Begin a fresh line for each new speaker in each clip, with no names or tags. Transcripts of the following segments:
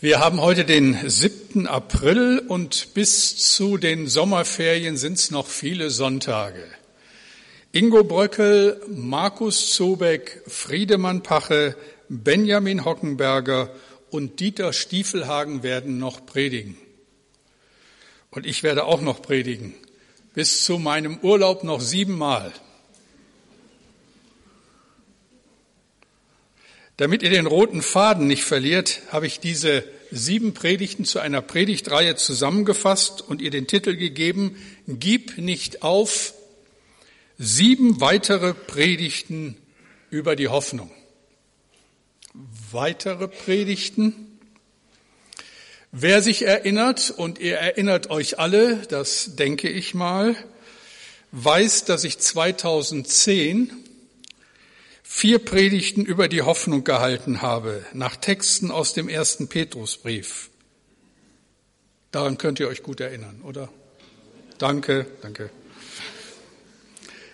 Wir haben heute den 7. April und bis zu den Sommerferien sind es noch viele Sonntage. Ingo Bröckel, Markus Zobeck, Friedemann Pache, Benjamin Hockenberger und Dieter Stiefelhagen werden noch predigen. Und ich werde auch noch predigen. Bis zu meinem Urlaub noch siebenmal. Damit ihr den roten Faden nicht verliert, habe ich diese sieben Predigten zu einer Predigtreihe zusammengefasst und ihr den Titel gegeben, Gib nicht auf, sieben weitere Predigten über die Hoffnung. Weitere Predigten. Wer sich erinnert, und ihr erinnert euch alle, das denke ich mal, weiß, dass ich 2010 vier Predigten über die Hoffnung gehalten habe, nach Texten aus dem ersten Petrusbrief. Daran könnt ihr euch gut erinnern, oder? Danke, danke.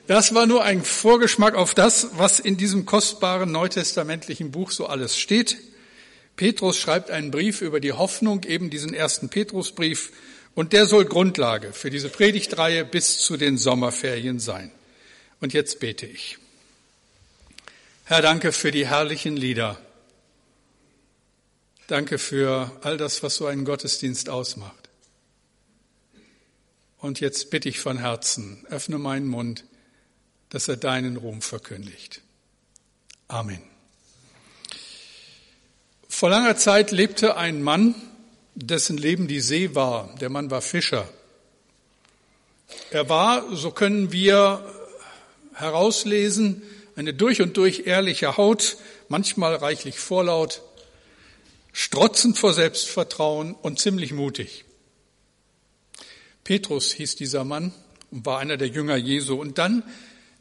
Das war nur ein Vorgeschmack auf das, was in diesem kostbaren neutestamentlichen Buch so alles steht. Petrus schreibt einen Brief über die Hoffnung, eben diesen ersten Petrusbrief, und der soll Grundlage für diese Predigtreihe bis zu den Sommerferien sein. Und jetzt bete ich. Herr, danke für die herrlichen Lieder. Danke für all das, was so einen Gottesdienst ausmacht. Und jetzt bitte ich von Herzen, öffne meinen Mund, dass er deinen Ruhm verkündigt. Amen. Vor langer Zeit lebte ein Mann, dessen Leben die See war. Der Mann war Fischer. Er war, so können wir herauslesen, eine durch und durch ehrliche Haut, manchmal reichlich vorlaut, strotzend vor Selbstvertrauen und ziemlich mutig. Petrus hieß dieser Mann und war einer der Jünger Jesu. Und dann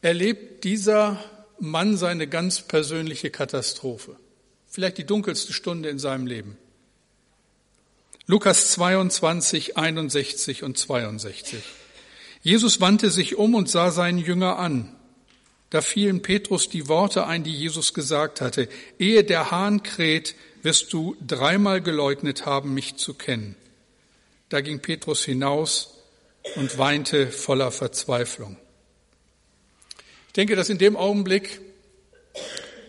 erlebt dieser Mann seine ganz persönliche Katastrophe. Vielleicht die dunkelste Stunde in seinem Leben. Lukas 22, 61 und 62. Jesus wandte sich um und sah seinen Jünger an. Da fielen Petrus die Worte ein, die Jesus gesagt hatte. Ehe der Hahn kräht, wirst du dreimal geleugnet haben, mich zu kennen. Da ging Petrus hinaus und weinte voller Verzweiflung. Ich denke, dass in dem Augenblick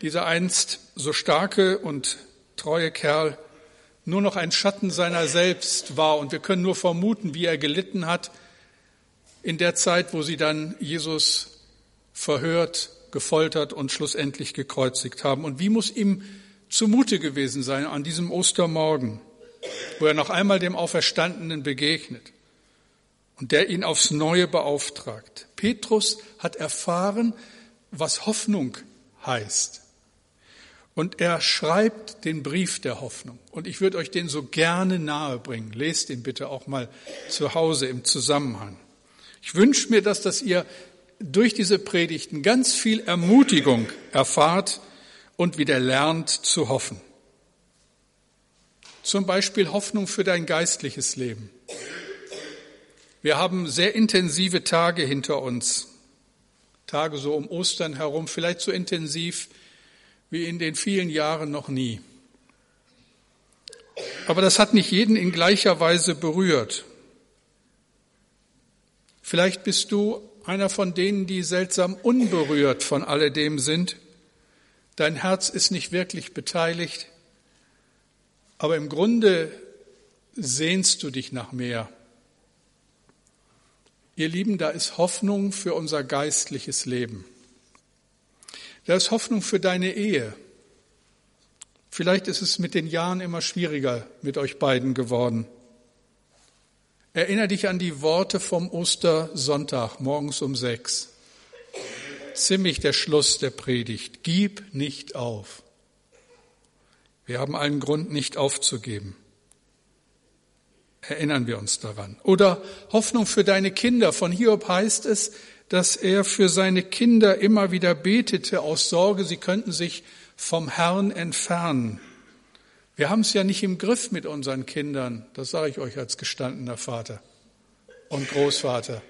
dieser einst so starke und treue Kerl nur noch ein Schatten seiner selbst war und wir können nur vermuten, wie er gelitten hat in der Zeit, wo sie dann Jesus verhört, gefoltert und schlussendlich gekreuzigt haben. Und wie muss ihm zumute gewesen sein an diesem Ostermorgen, wo er noch einmal dem Auferstandenen begegnet und der ihn aufs Neue beauftragt. Petrus hat erfahren, was Hoffnung heißt. Und er schreibt den Brief der Hoffnung. Und ich würde euch den so gerne nahe bringen. Lest ihn bitte auch mal zu Hause im Zusammenhang. Ich wünsche mir, dass das ihr durch diese Predigten ganz viel Ermutigung erfahrt und wieder lernt zu hoffen. Zum Beispiel Hoffnung für dein geistliches Leben. Wir haben sehr intensive Tage hinter uns. Tage so um Ostern herum, vielleicht so intensiv wie in den vielen Jahren noch nie. Aber das hat nicht jeden in gleicher Weise berührt. Vielleicht bist du einer von denen, die seltsam unberührt von alledem sind. Dein Herz ist nicht wirklich beteiligt, aber im Grunde sehnst du dich nach mehr. Ihr Lieben, da ist Hoffnung für unser geistliches Leben. Da ist Hoffnung für deine Ehe. Vielleicht ist es mit den Jahren immer schwieriger mit euch beiden geworden. Erinner dich an die Worte vom Ostersonntag morgens um sechs. Ziemlich der Schluss der Predigt. Gib nicht auf. Wir haben allen Grund, nicht aufzugeben. Erinnern wir uns daran. Oder Hoffnung für deine Kinder. Von Hiob heißt es, dass er für seine Kinder immer wieder betete aus Sorge, sie könnten sich vom Herrn entfernen. Wir haben es ja nicht im Griff mit unseren Kindern, das sage ich euch als gestandener Vater und Großvater.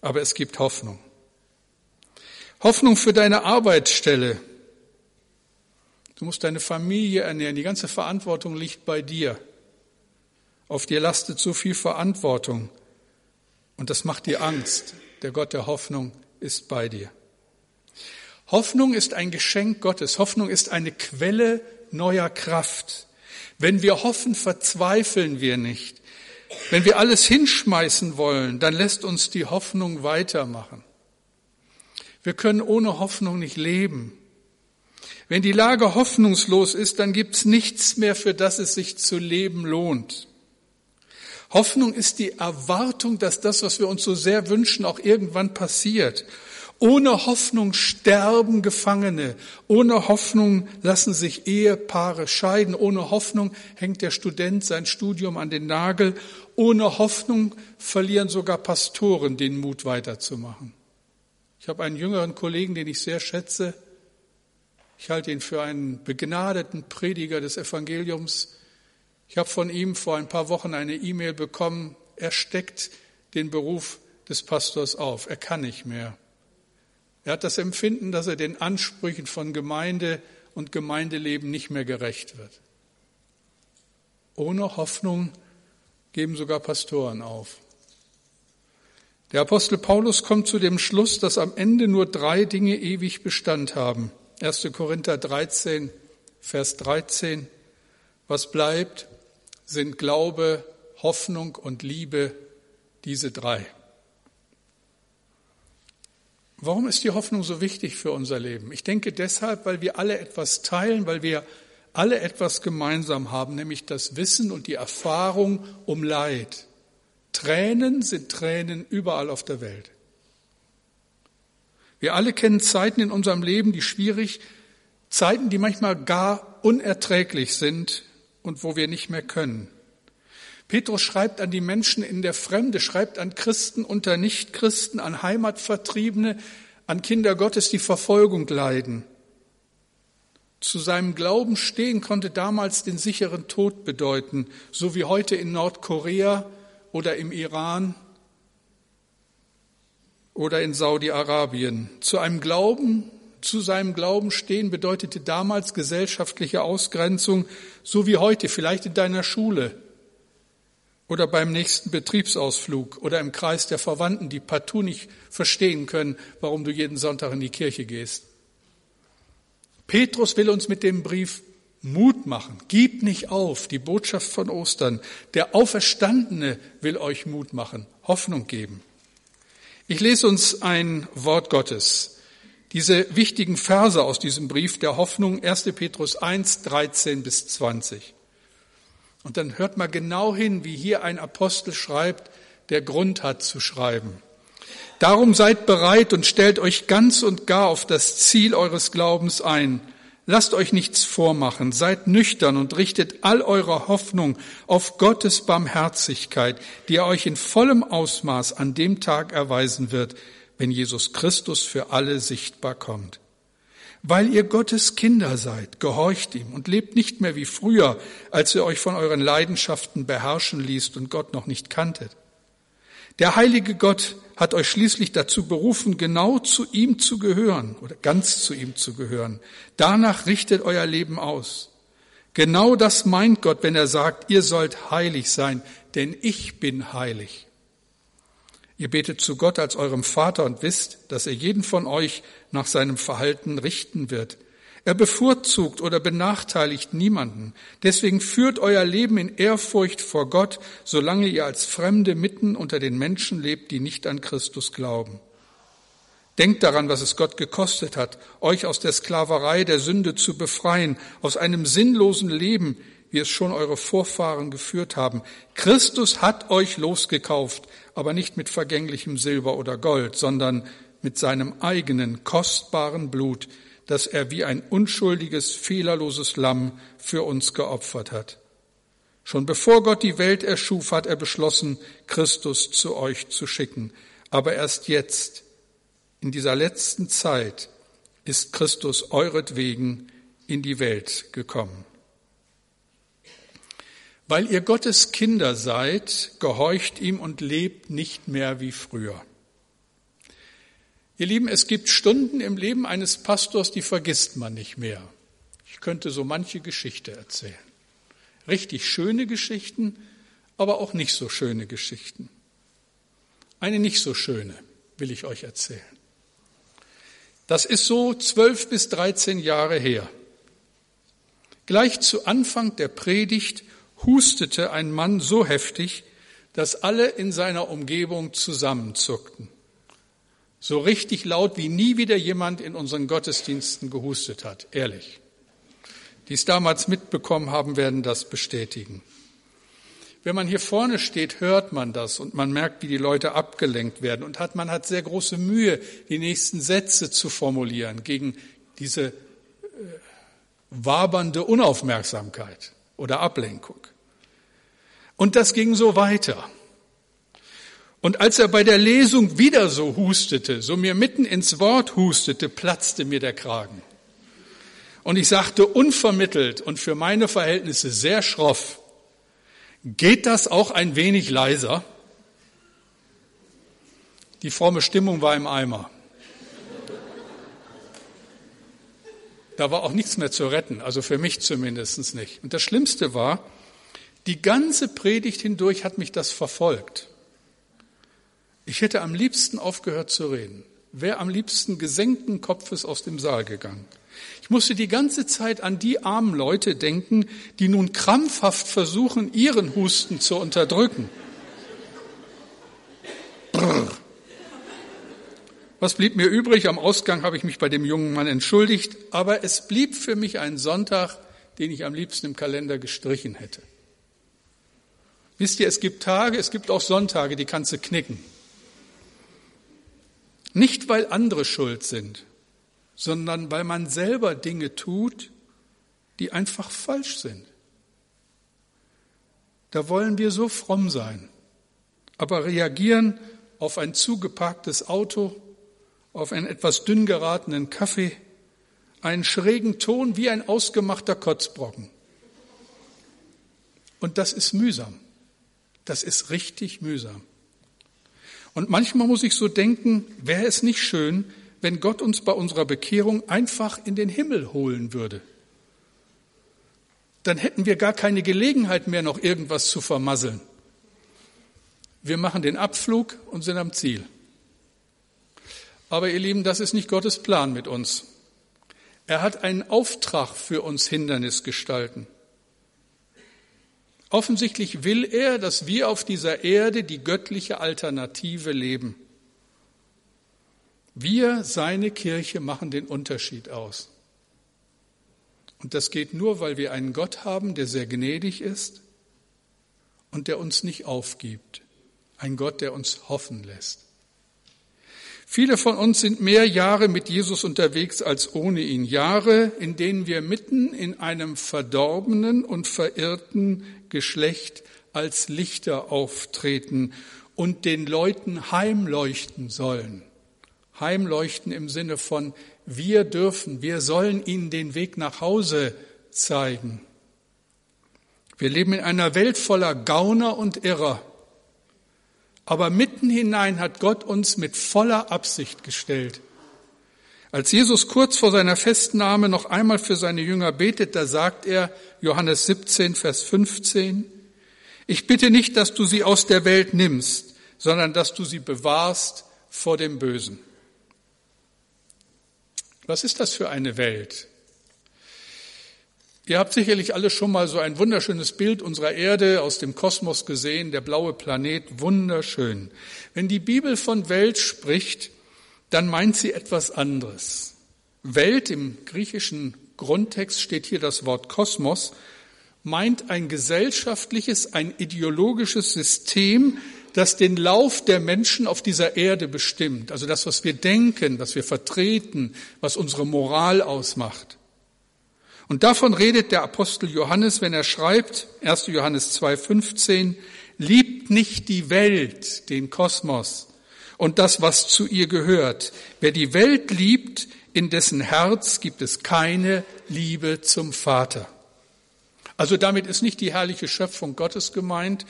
Aber es gibt Hoffnung. Hoffnung für deine Arbeitsstelle. Du musst deine Familie ernähren. Die ganze Verantwortung liegt bei dir. Auf dir lastet so viel Verantwortung. Und das macht dir Angst. Der Gott der Hoffnung ist bei dir. Hoffnung ist ein Geschenk Gottes. Hoffnung ist eine Quelle neuer Kraft. Wenn wir hoffen, verzweifeln wir nicht. Wenn wir alles hinschmeißen wollen, dann lässt uns die Hoffnung weitermachen. Wir können ohne Hoffnung nicht leben. Wenn die Lage hoffnungslos ist, dann gibt's nichts mehr, für das es sich zu leben lohnt. Hoffnung ist die Erwartung, dass das, was wir uns so sehr wünschen, auch irgendwann passiert. Ohne Hoffnung sterben Gefangene. Ohne Hoffnung lassen sich Ehepaare scheiden. Ohne Hoffnung hängt der Student sein Studium an den Nagel. Ohne Hoffnung verlieren sogar Pastoren den Mut weiterzumachen. Ich habe einen jüngeren Kollegen, den ich sehr schätze. Ich halte ihn für einen begnadeten Prediger des Evangeliums. Ich habe von ihm vor ein paar Wochen eine E-Mail bekommen. Er steckt den Beruf des Pastors auf. Er kann nicht mehr. Er hat das Empfinden, dass er den Ansprüchen von Gemeinde und Gemeindeleben nicht mehr gerecht wird. Ohne Hoffnung geben sogar Pastoren auf. Der Apostel Paulus kommt zu dem Schluss, dass am Ende nur drei Dinge ewig Bestand haben. 1. Korinther 13, Vers 13. Was bleibt, sind Glaube, Hoffnung und Liebe, diese drei. Warum ist die Hoffnung so wichtig für unser Leben? Ich denke deshalb, weil wir alle etwas teilen, weil wir alle etwas gemeinsam haben, nämlich das Wissen und die Erfahrung um Leid. Tränen sind Tränen überall auf der Welt. Wir alle kennen Zeiten in unserem Leben, die schwierig, Zeiten, die manchmal gar unerträglich sind und wo wir nicht mehr können. Petrus schreibt an die Menschen in der Fremde, schreibt an Christen unter Nichtchristen, an Heimatvertriebene, an Kinder Gottes, die Verfolgung leiden. Zu seinem Glauben stehen konnte damals den sicheren Tod bedeuten, so wie heute in Nordkorea oder im Iran oder in Saudi-Arabien. Zu einem Glauben, zu seinem Glauben stehen bedeutete damals gesellschaftliche Ausgrenzung, so wie heute, vielleicht in deiner Schule, oder beim nächsten Betriebsausflug oder im Kreis der Verwandten, die partout nicht verstehen können, warum du jeden Sonntag in die Kirche gehst. Petrus will uns mit dem Brief Mut machen. Gib nicht auf, die Botschaft von Ostern. Der Auferstandene will euch Mut machen, Hoffnung geben. Ich lese uns ein Wort Gottes. Diese wichtigen Verse aus diesem Brief der Hoffnung, 1. Petrus 1, 13 bis 20. Und dann hört mal genau hin, wie hier ein Apostel schreibt, der Grund hat zu schreiben. Darum seid bereit und stellt euch ganz und gar auf das Ziel eures Glaubens ein. Lasst euch nichts vormachen, seid nüchtern und richtet all eure Hoffnung auf Gottes Barmherzigkeit, die er euch in vollem Ausmaß an dem Tag erweisen wird, wenn Jesus Christus für alle sichtbar kommt. Weil ihr Gottes Kinder seid, gehorcht ihm und lebt nicht mehr wie früher, als ihr euch von euren Leidenschaften beherrschen ließt und Gott noch nicht kanntet. Der heilige Gott hat euch schließlich dazu berufen, genau zu ihm zu gehören oder ganz zu ihm zu gehören. Danach richtet euer Leben aus. Genau das meint Gott, wenn er sagt, ihr sollt heilig sein, denn ich bin heilig. Ihr betet zu Gott als eurem Vater und wisst, dass er jeden von euch nach seinem Verhalten richten wird. Er bevorzugt oder benachteiligt niemanden. Deswegen führt euer Leben in Ehrfurcht vor Gott, solange ihr als Fremde mitten unter den Menschen lebt, die nicht an Christus glauben. Denkt daran, was es Gott gekostet hat, euch aus der Sklaverei der Sünde zu befreien, aus einem sinnlosen Leben, wie es schon eure Vorfahren geführt haben. Christus hat euch losgekauft, aber nicht mit vergänglichem Silber oder Gold, sondern mit seinem eigenen kostbaren Blut, das er wie ein unschuldiges, fehlerloses Lamm für uns geopfert hat. Schon bevor Gott die Welt erschuf, hat er beschlossen, Christus zu euch zu schicken. Aber erst jetzt, in dieser letzten Zeit, ist Christus euretwegen in die Welt gekommen. Weil ihr Gottes Kinder seid, gehorcht ihm und lebt nicht mehr wie früher. Ihr Lieben, es gibt Stunden im Leben eines Pastors, die vergisst man nicht mehr. Ich könnte so manche Geschichte erzählen. Richtig schöne Geschichten, aber auch nicht so schöne Geschichten. Eine nicht so schöne will ich euch erzählen. Das ist so zwölf bis dreizehn Jahre her. Gleich zu Anfang der Predigt hustete ein Mann so heftig, dass alle in seiner Umgebung zusammenzuckten. So richtig laut, wie nie wieder jemand in unseren Gottesdiensten gehustet hat, ehrlich. Die es damals mitbekommen haben, werden das bestätigen. Wenn man hier vorne steht, hört man das und man merkt, wie die Leute abgelenkt werden und hat, man hat sehr große Mühe, die nächsten Sätze zu formulieren gegen diese äh, wabernde Unaufmerksamkeit oder Ablenkung. Und das ging so weiter. Und als er bei der Lesung wieder so hustete, so mir mitten ins Wort hustete, platzte mir der Kragen. Und ich sagte unvermittelt und für meine Verhältnisse sehr schroff, geht das auch ein wenig leiser? Die fromme Stimmung war im Eimer. Da war auch nichts mehr zu retten, also für mich zumindest nicht. Und das Schlimmste war, die ganze Predigt hindurch hat mich das verfolgt. Ich hätte am liebsten aufgehört zu reden, wäre am liebsten gesenkten Kopfes aus dem Saal gegangen. Ich musste die ganze Zeit an die armen Leute denken, die nun krampfhaft versuchen, ihren Husten zu unterdrücken. Brrr. Was blieb mir übrig? Am Ausgang habe ich mich bei dem jungen Mann entschuldigt, aber es blieb für mich ein Sonntag, den ich am liebsten im Kalender gestrichen hätte. Wisst ihr, es gibt Tage, es gibt auch Sonntage, die kannst du knicken. Nicht, weil andere schuld sind, sondern weil man selber Dinge tut, die einfach falsch sind. Da wollen wir so fromm sein, aber reagieren auf ein zugeparktes Auto, auf einen etwas dünn geratenen Kaffee, einen schrägen Ton wie ein ausgemachter Kotzbrocken. Und das ist mühsam. Das ist richtig mühsam. Und manchmal muss ich so denken, wäre es nicht schön, wenn Gott uns bei unserer Bekehrung einfach in den Himmel holen würde. Dann hätten wir gar keine Gelegenheit mehr, noch irgendwas zu vermasseln. Wir machen den Abflug und sind am Ziel. Aber ihr Lieben, das ist nicht Gottes Plan mit uns. Er hat einen Auftrag für uns Hindernis gestalten. Offensichtlich will er, dass wir auf dieser Erde die göttliche Alternative leben. Wir, seine Kirche, machen den Unterschied aus. Und das geht nur, weil wir einen Gott haben, der sehr gnädig ist und der uns nicht aufgibt. Ein Gott, der uns hoffen lässt. Viele von uns sind mehr Jahre mit Jesus unterwegs als ohne ihn. Jahre, in denen wir mitten in einem verdorbenen und verirrten Geschlecht als Lichter auftreten und den Leuten heimleuchten sollen. Heimleuchten im Sinne von, wir dürfen, wir sollen ihnen den Weg nach Hause zeigen. Wir leben in einer Welt voller Gauner und Irrer. Aber mitten hinein hat Gott uns mit voller Absicht gestellt. Als Jesus kurz vor seiner Festnahme noch einmal für seine Jünger betet, da sagt er, Johannes 17, Vers 15, ich bitte nicht, dass du sie aus der Welt nimmst, sondern dass du sie bewahrst vor dem Bösen. Was ist das für eine Welt? Ihr habt sicherlich alle schon mal so ein wunderschönes Bild unserer Erde aus dem Kosmos gesehen, der blaue Planet, wunderschön. Wenn die Bibel von Welt spricht, dann meint sie etwas anderes. Welt im griechischen Grundtext steht hier das Wort Kosmos, meint ein gesellschaftliches, ein ideologisches System, das den Lauf der Menschen auf dieser Erde bestimmt. Also das, was wir denken, was wir vertreten, was unsere Moral ausmacht. Und davon redet der Apostel Johannes, wenn er schreibt, 1. Johannes 2.15, liebt nicht die Welt, den Kosmos und das, was zu ihr gehört. Wer die Welt liebt, in dessen Herz gibt es keine Liebe zum Vater. Also damit ist nicht die herrliche Schöpfung Gottes gemeint,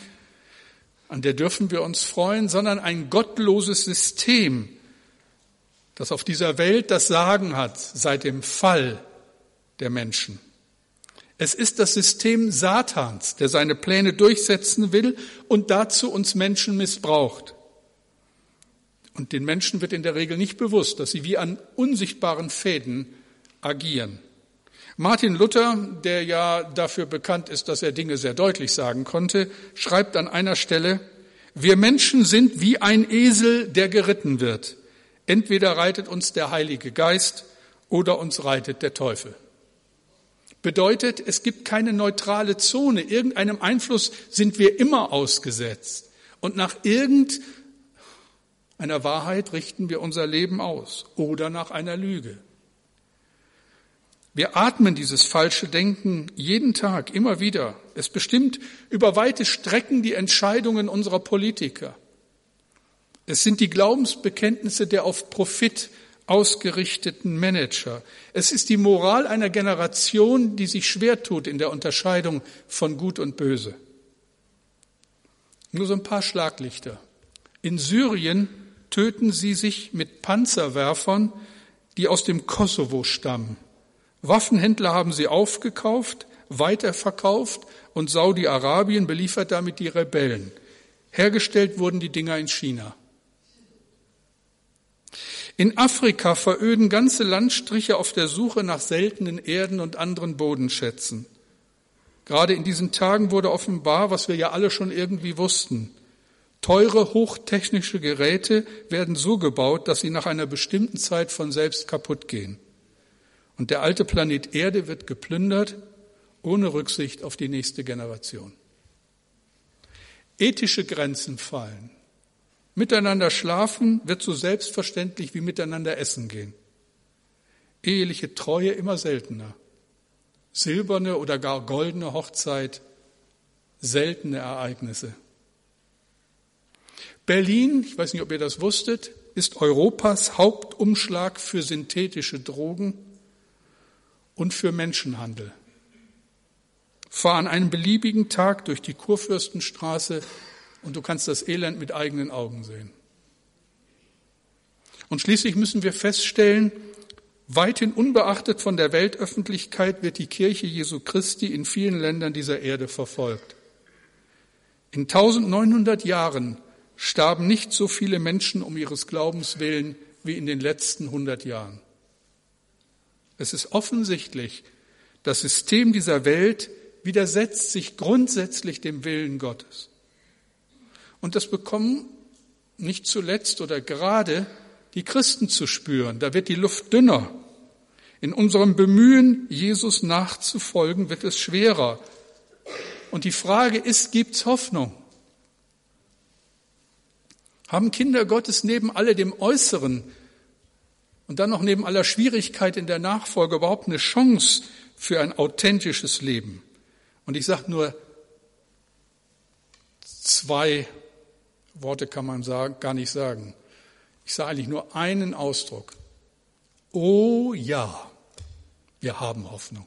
an der dürfen wir uns freuen, sondern ein gottloses System, das auf dieser Welt das Sagen hat seit dem Fall der Menschen. Es ist das System Satans, der seine Pläne durchsetzen will und dazu uns Menschen missbraucht. Und den Menschen wird in der Regel nicht bewusst, dass sie wie an unsichtbaren Fäden agieren. Martin Luther, der ja dafür bekannt ist, dass er Dinge sehr deutlich sagen konnte, schreibt an einer Stelle, wir Menschen sind wie ein Esel, der geritten wird. Entweder reitet uns der Heilige Geist oder uns reitet der Teufel. Bedeutet, es gibt keine neutrale Zone. Irgendeinem Einfluss sind wir immer ausgesetzt. Und nach irgendeiner Wahrheit richten wir unser Leben aus oder nach einer Lüge. Wir atmen dieses falsche Denken jeden Tag, immer wieder. Es bestimmt über weite Strecken die Entscheidungen unserer Politiker. Es sind die Glaubensbekenntnisse der auf Profit ausgerichteten Manager. Es ist die Moral einer Generation, die sich schwer tut in der Unterscheidung von Gut und Böse. Nur so ein paar Schlaglichter. In Syrien töten sie sich mit Panzerwerfern, die aus dem Kosovo stammen. Waffenhändler haben sie aufgekauft, weiterverkauft und Saudi-Arabien beliefert damit die Rebellen. Hergestellt wurden die Dinger in China. In Afrika veröden ganze Landstriche auf der Suche nach seltenen Erden und anderen Bodenschätzen. Gerade in diesen Tagen wurde offenbar, was wir ja alle schon irgendwie wussten. Teure, hochtechnische Geräte werden so gebaut, dass sie nach einer bestimmten Zeit von selbst kaputt gehen. Und der alte Planet Erde wird geplündert, ohne Rücksicht auf die nächste Generation. Ethische Grenzen fallen. Miteinander schlafen wird so selbstverständlich wie miteinander essen gehen. Eheliche Treue immer seltener. Silberne oder gar goldene Hochzeit, seltene Ereignisse. Berlin, ich weiß nicht, ob ihr das wusstet, ist Europas Hauptumschlag für synthetische Drogen und für Menschenhandel. Fahr an einem beliebigen Tag durch die Kurfürstenstraße und du kannst das Elend mit eigenen Augen sehen. Und schließlich müssen wir feststellen, weithin unbeachtet von der Weltöffentlichkeit wird die Kirche Jesu Christi in vielen Ländern dieser Erde verfolgt. In 1900 Jahren starben nicht so viele Menschen um ihres Glaubens willen wie in den letzten 100 Jahren. Es ist offensichtlich, das System dieser Welt widersetzt sich grundsätzlich dem Willen Gottes. Und das bekommen nicht zuletzt oder gerade die Christen zu spüren. Da wird die Luft dünner. In unserem Bemühen, Jesus nachzufolgen, wird es schwerer. Und die Frage ist, gibt's Hoffnung? Haben Kinder Gottes neben alledem Äußeren und dann noch neben aller Schwierigkeit in der Nachfolge überhaupt eine Chance für ein authentisches Leben. Und ich sage nur zwei Worte kann man sagen, gar nicht sagen. Ich sage eigentlich nur einen Ausdruck. Oh ja, wir haben Hoffnung.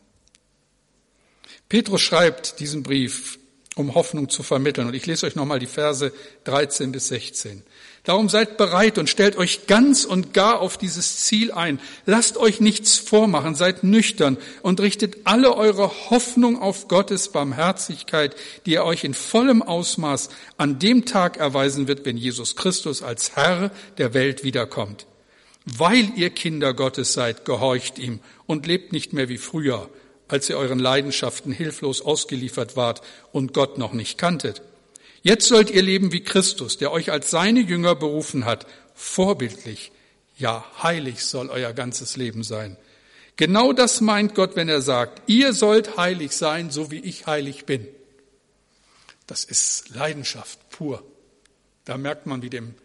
Petrus schreibt diesen Brief, um Hoffnung zu vermitteln. Und ich lese euch nochmal die Verse 13 bis 16. Darum seid bereit und stellt euch ganz und gar auf dieses Ziel ein. Lasst euch nichts vormachen, seid nüchtern und richtet alle eure Hoffnung auf Gottes Barmherzigkeit, die er euch in vollem Ausmaß an dem Tag erweisen wird, wenn Jesus Christus als Herr der Welt wiederkommt. Weil ihr Kinder Gottes seid, gehorcht ihm und lebt nicht mehr wie früher, als ihr euren Leidenschaften hilflos ausgeliefert wart und Gott noch nicht kanntet. Jetzt sollt ihr leben wie Christus, der euch als seine Jünger berufen hat, vorbildlich. Ja, heilig soll euer ganzes Leben sein. Genau das meint Gott, wenn er sagt, ihr sollt heilig sein, so wie ich heilig bin. Das ist Leidenschaft pur. Da merkt man, wie dem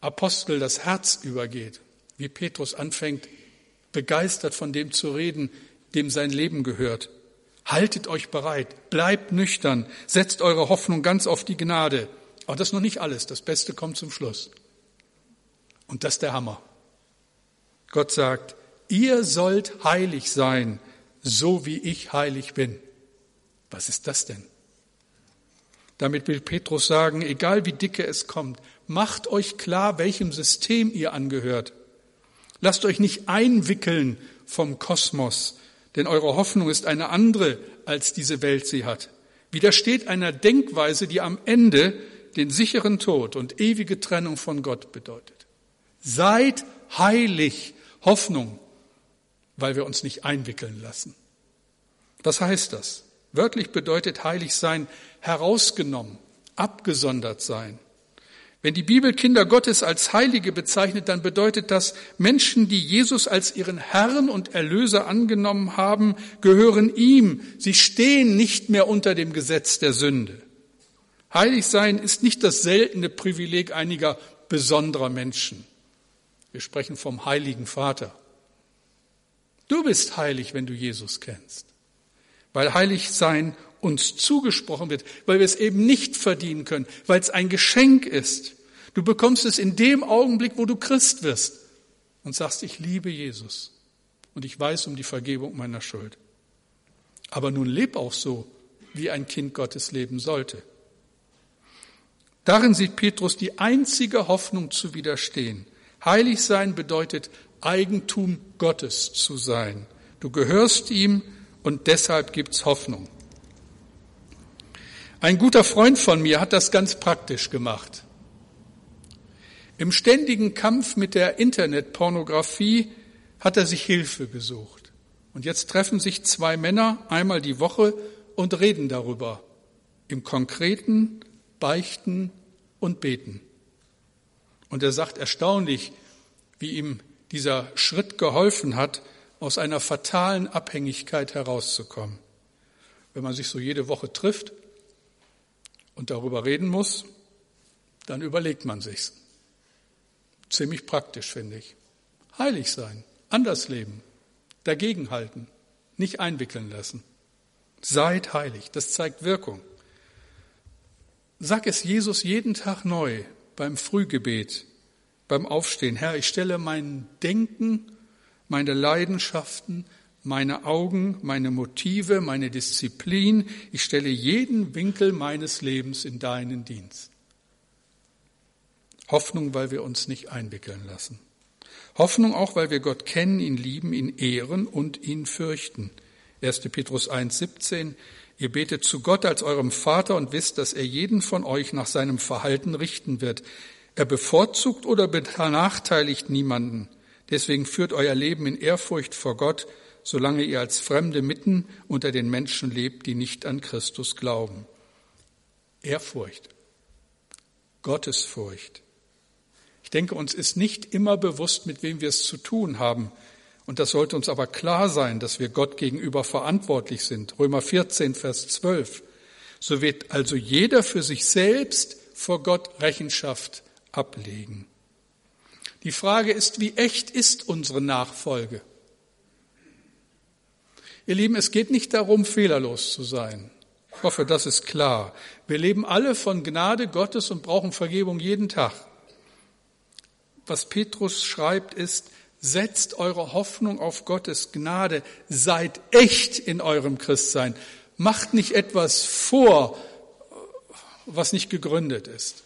Apostel das Herz übergeht, wie Petrus anfängt, begeistert von dem zu reden, dem sein Leben gehört. Haltet euch bereit, bleibt nüchtern, setzt eure Hoffnung ganz auf die Gnade. Aber das ist noch nicht alles, das Beste kommt zum Schluss. Und das ist der Hammer. Gott sagt, ihr sollt heilig sein, so wie ich heilig bin. Was ist das denn? Damit will Petrus sagen, egal wie dicke es kommt, macht euch klar, welchem System ihr angehört. Lasst euch nicht einwickeln vom Kosmos, denn eure Hoffnung ist eine andere als diese Welt sie hat. Widersteht einer Denkweise, die am Ende den sicheren Tod und ewige Trennung von Gott bedeutet. Seid heilig, Hoffnung, weil wir uns nicht einwickeln lassen. Was heißt das? Wörtlich bedeutet heilig sein herausgenommen, abgesondert sein. Wenn die Bibel Kinder Gottes als Heilige bezeichnet, dann bedeutet das, Menschen, die Jesus als ihren Herrn und Erlöser angenommen haben, gehören ihm. Sie stehen nicht mehr unter dem Gesetz der Sünde. Heilig sein ist nicht das seltene Privileg einiger besonderer Menschen. Wir sprechen vom heiligen Vater. Du bist heilig, wenn du Jesus kennst, weil heilig sein uns zugesprochen wird, weil wir es eben nicht verdienen können, weil es ein Geschenk ist. Du bekommst es in dem Augenblick, wo du Christ wirst und sagst, ich liebe Jesus und ich weiß um die Vergebung meiner Schuld. Aber nun leb auch so, wie ein Kind Gottes leben sollte. Darin sieht Petrus die einzige Hoffnung zu widerstehen. Heilig sein bedeutet Eigentum Gottes zu sein. Du gehörst ihm und deshalb gibt's Hoffnung. Ein guter Freund von mir hat das ganz praktisch gemacht. Im ständigen Kampf mit der Internetpornografie hat er sich Hilfe gesucht. Und jetzt treffen sich zwei Männer einmal die Woche und reden darüber. Im Konkreten beichten und beten. Und er sagt erstaunlich, wie ihm dieser Schritt geholfen hat, aus einer fatalen Abhängigkeit herauszukommen. Wenn man sich so jede Woche trifft und darüber reden muss, dann überlegt man sich's. Ziemlich praktisch, finde ich. Heilig sein, anders leben, dagegenhalten, nicht einwickeln lassen. Seid heilig, das zeigt Wirkung. Sag es Jesus jeden Tag neu beim Frühgebet, beim Aufstehen. Herr, ich stelle mein Denken, meine Leidenschaften, meine Augen, meine Motive, meine Disziplin, ich stelle jeden Winkel meines Lebens in deinen Dienst. Hoffnung, weil wir uns nicht einwickeln lassen. Hoffnung auch, weil wir Gott kennen, ihn lieben, ihn ehren und ihn fürchten. 1. Petrus 1, 17. Ihr betet zu Gott als eurem Vater und wisst, dass er jeden von euch nach seinem Verhalten richten wird. Er bevorzugt oder benachteiligt niemanden. Deswegen führt euer Leben in Ehrfurcht vor Gott, solange ihr als Fremde mitten unter den Menschen lebt, die nicht an Christus glauben. Ehrfurcht, Gottesfurcht. Ich denke, uns ist nicht immer bewusst, mit wem wir es zu tun haben. Und das sollte uns aber klar sein, dass wir Gott gegenüber verantwortlich sind. Römer 14, Vers 12. So wird also jeder für sich selbst vor Gott Rechenschaft ablegen. Die Frage ist, wie echt ist unsere Nachfolge? Ihr Lieben, es geht nicht darum, fehlerlos zu sein. Ich hoffe, das ist klar. Wir leben alle von Gnade Gottes und brauchen Vergebung jeden Tag. Was Petrus schreibt ist, Setzt eure Hoffnung auf Gottes Gnade. Seid echt in eurem Christsein. Macht nicht etwas vor, was nicht gegründet ist.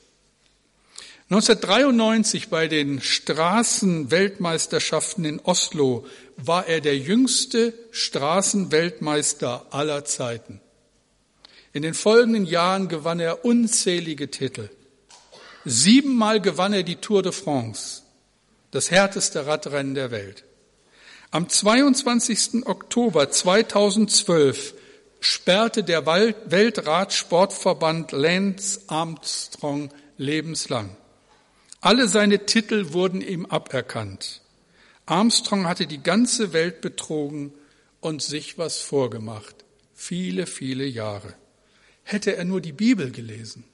1993 bei den Straßenweltmeisterschaften in Oslo war er der jüngste Straßenweltmeister aller Zeiten. In den folgenden Jahren gewann er unzählige Titel. Siebenmal gewann er die Tour de France das härteste Radrennen der Welt. Am 22. Oktober 2012 sperrte der Weltradsportverband Lance Armstrong lebenslang. Alle seine Titel wurden ihm aberkannt. Armstrong hatte die ganze Welt betrogen und sich was vorgemacht. Viele, viele Jahre. Hätte er nur die Bibel gelesen.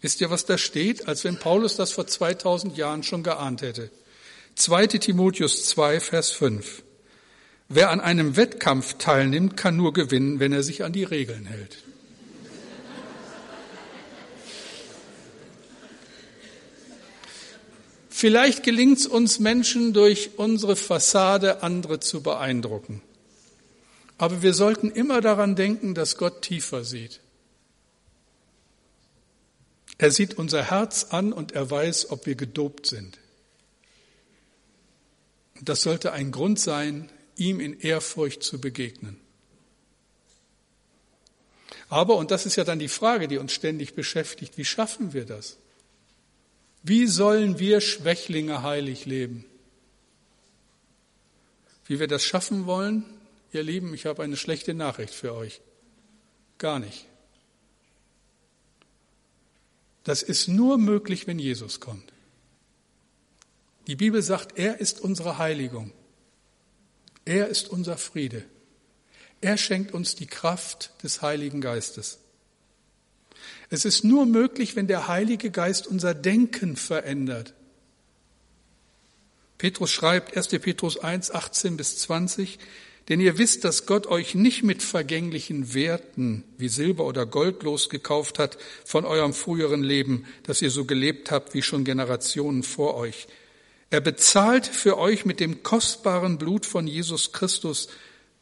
Wisst ihr, was da steht? Als wenn Paulus das vor 2000 Jahren schon geahnt hätte. 2 Timotheus 2, Vers 5. Wer an einem Wettkampf teilnimmt, kann nur gewinnen, wenn er sich an die Regeln hält. Vielleicht gelingt es uns Menschen durch unsere Fassade, andere zu beeindrucken. Aber wir sollten immer daran denken, dass Gott tiefer sieht. Er sieht unser Herz an und er weiß, ob wir gedopt sind. Das sollte ein Grund sein, ihm in Ehrfurcht zu begegnen. Aber, und das ist ja dann die Frage, die uns ständig beschäftigt, wie schaffen wir das? Wie sollen wir Schwächlinge heilig leben? Wie wir das schaffen wollen, ihr Lieben, ich habe eine schlechte Nachricht für euch. Gar nicht. Das ist nur möglich, wenn Jesus kommt. Die Bibel sagt, er ist unsere Heiligung. Er ist unser Friede. Er schenkt uns die Kraft des Heiligen Geistes. Es ist nur möglich, wenn der Heilige Geist unser Denken verändert. Petrus schreibt 1. Petrus 1, 18 bis 20, denn ihr wisst, dass Gott euch nicht mit vergänglichen Werten wie Silber oder Gold losgekauft hat von eurem früheren Leben, dass ihr so gelebt habt wie schon Generationen vor euch. Er bezahlt für euch mit dem kostbaren Blut von Jesus Christus,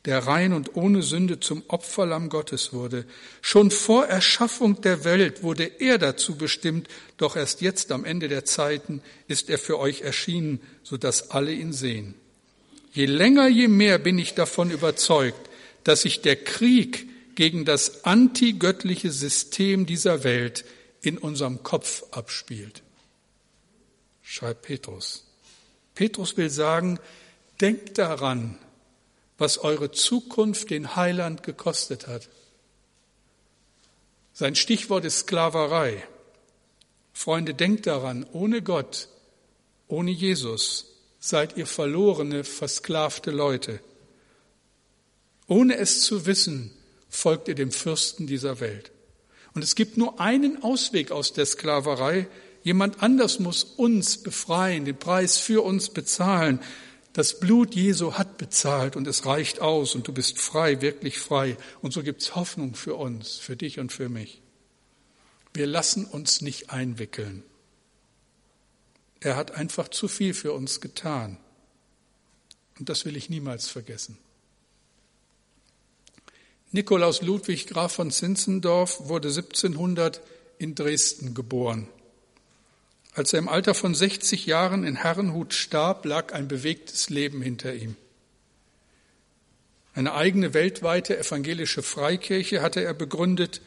der rein und ohne Sünde zum Opferlamm Gottes wurde. Schon vor Erschaffung der Welt wurde er dazu bestimmt, doch erst jetzt am Ende der Zeiten ist er für euch erschienen, so dass alle ihn sehen. Je länger, je mehr bin ich davon überzeugt, dass sich der Krieg gegen das antigöttliche System dieser Welt in unserem Kopf abspielt, schreibt Petrus. Petrus will sagen, denkt daran, was eure Zukunft den Heiland gekostet hat. Sein Stichwort ist Sklaverei. Freunde, denkt daran, ohne Gott, ohne Jesus seid ihr verlorene, versklavte Leute. Ohne es zu wissen, folgt ihr dem Fürsten dieser Welt. Und es gibt nur einen Ausweg aus der Sklaverei. Jemand anders muss uns befreien, den Preis für uns bezahlen. Das Blut Jesu hat bezahlt und es reicht aus und du bist frei, wirklich frei. Und so gibt's Hoffnung für uns, für dich und für mich. Wir lassen uns nicht einwickeln. Er hat einfach zu viel für uns getan. Und das will ich niemals vergessen. Nikolaus Ludwig Graf von Zinzendorf wurde 1700 in Dresden geboren. Als er im Alter von 60 Jahren in Herrenhut starb, lag ein bewegtes Leben hinter ihm. Eine eigene weltweite evangelische Freikirche hatte er begründet,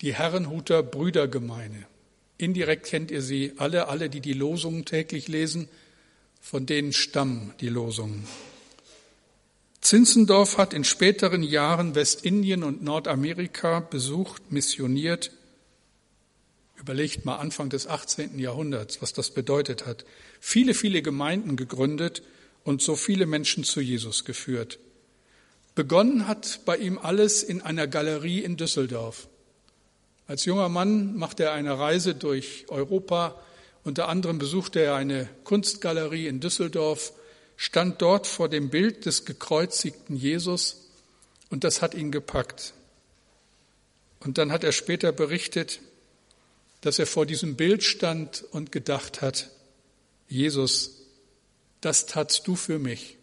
die Herrenhuter Brüdergemeine. Indirekt kennt ihr sie alle, alle, die die Losungen täglich lesen, von denen stammen die Losungen. Zinzendorf hat in späteren Jahren Westindien und Nordamerika besucht, missioniert Überlegt mal Anfang des 18. Jahrhunderts, was das bedeutet hat. Viele, viele Gemeinden gegründet und so viele Menschen zu Jesus geführt. Begonnen hat bei ihm alles in einer Galerie in Düsseldorf. Als junger Mann machte er eine Reise durch Europa. Unter anderem besuchte er eine Kunstgalerie in Düsseldorf, stand dort vor dem Bild des gekreuzigten Jesus und das hat ihn gepackt. Und dann hat er später berichtet, dass er vor diesem Bild stand und gedacht hat, Jesus, das tatst du für mich.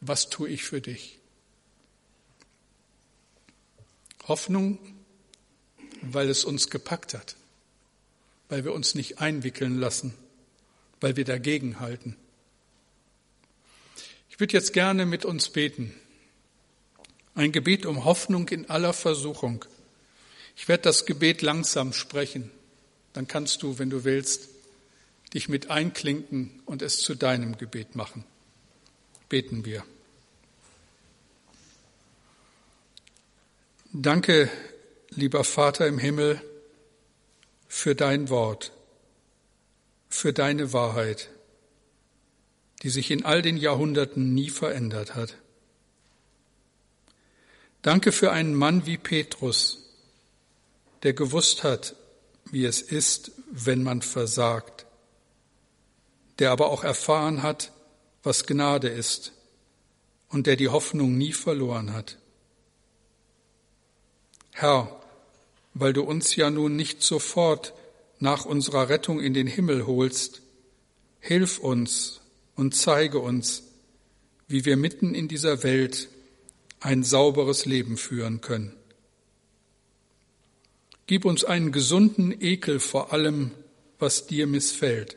Was tue ich für dich? Hoffnung, weil es uns gepackt hat, weil wir uns nicht einwickeln lassen, weil wir dagegen halten. Ich würde jetzt gerne mit uns beten. Ein Gebet um Hoffnung in aller Versuchung. Ich werde das Gebet langsam sprechen. Dann kannst du, wenn du willst, dich mit einklinken und es zu deinem Gebet machen. Beten wir. Danke, lieber Vater im Himmel, für dein Wort, für deine Wahrheit, die sich in all den Jahrhunderten nie verändert hat. Danke für einen Mann wie Petrus, der gewusst hat, wie es ist, wenn man versagt, der aber auch erfahren hat, was Gnade ist und der die Hoffnung nie verloren hat. Herr, weil du uns ja nun nicht sofort nach unserer Rettung in den Himmel holst, hilf uns und zeige uns, wie wir mitten in dieser Welt ein sauberes Leben führen können. Gib uns einen gesunden Ekel vor allem, was dir missfällt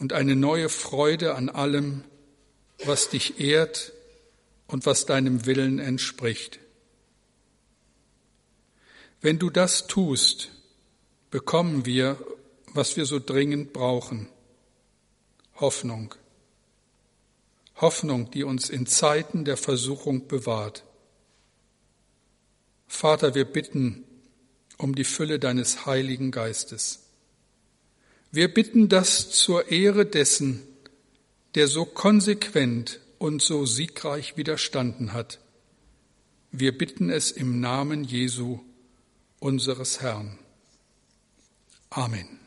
und eine neue Freude an allem, was dich ehrt und was deinem Willen entspricht. Wenn du das tust, bekommen wir, was wir so dringend brauchen. Hoffnung. Hoffnung, die uns in Zeiten der Versuchung bewahrt. Vater, wir bitten um die Fülle deines Heiligen Geistes. Wir bitten das zur Ehre dessen, der so konsequent und so siegreich widerstanden hat. Wir bitten es im Namen Jesu, unseres Herrn. Amen.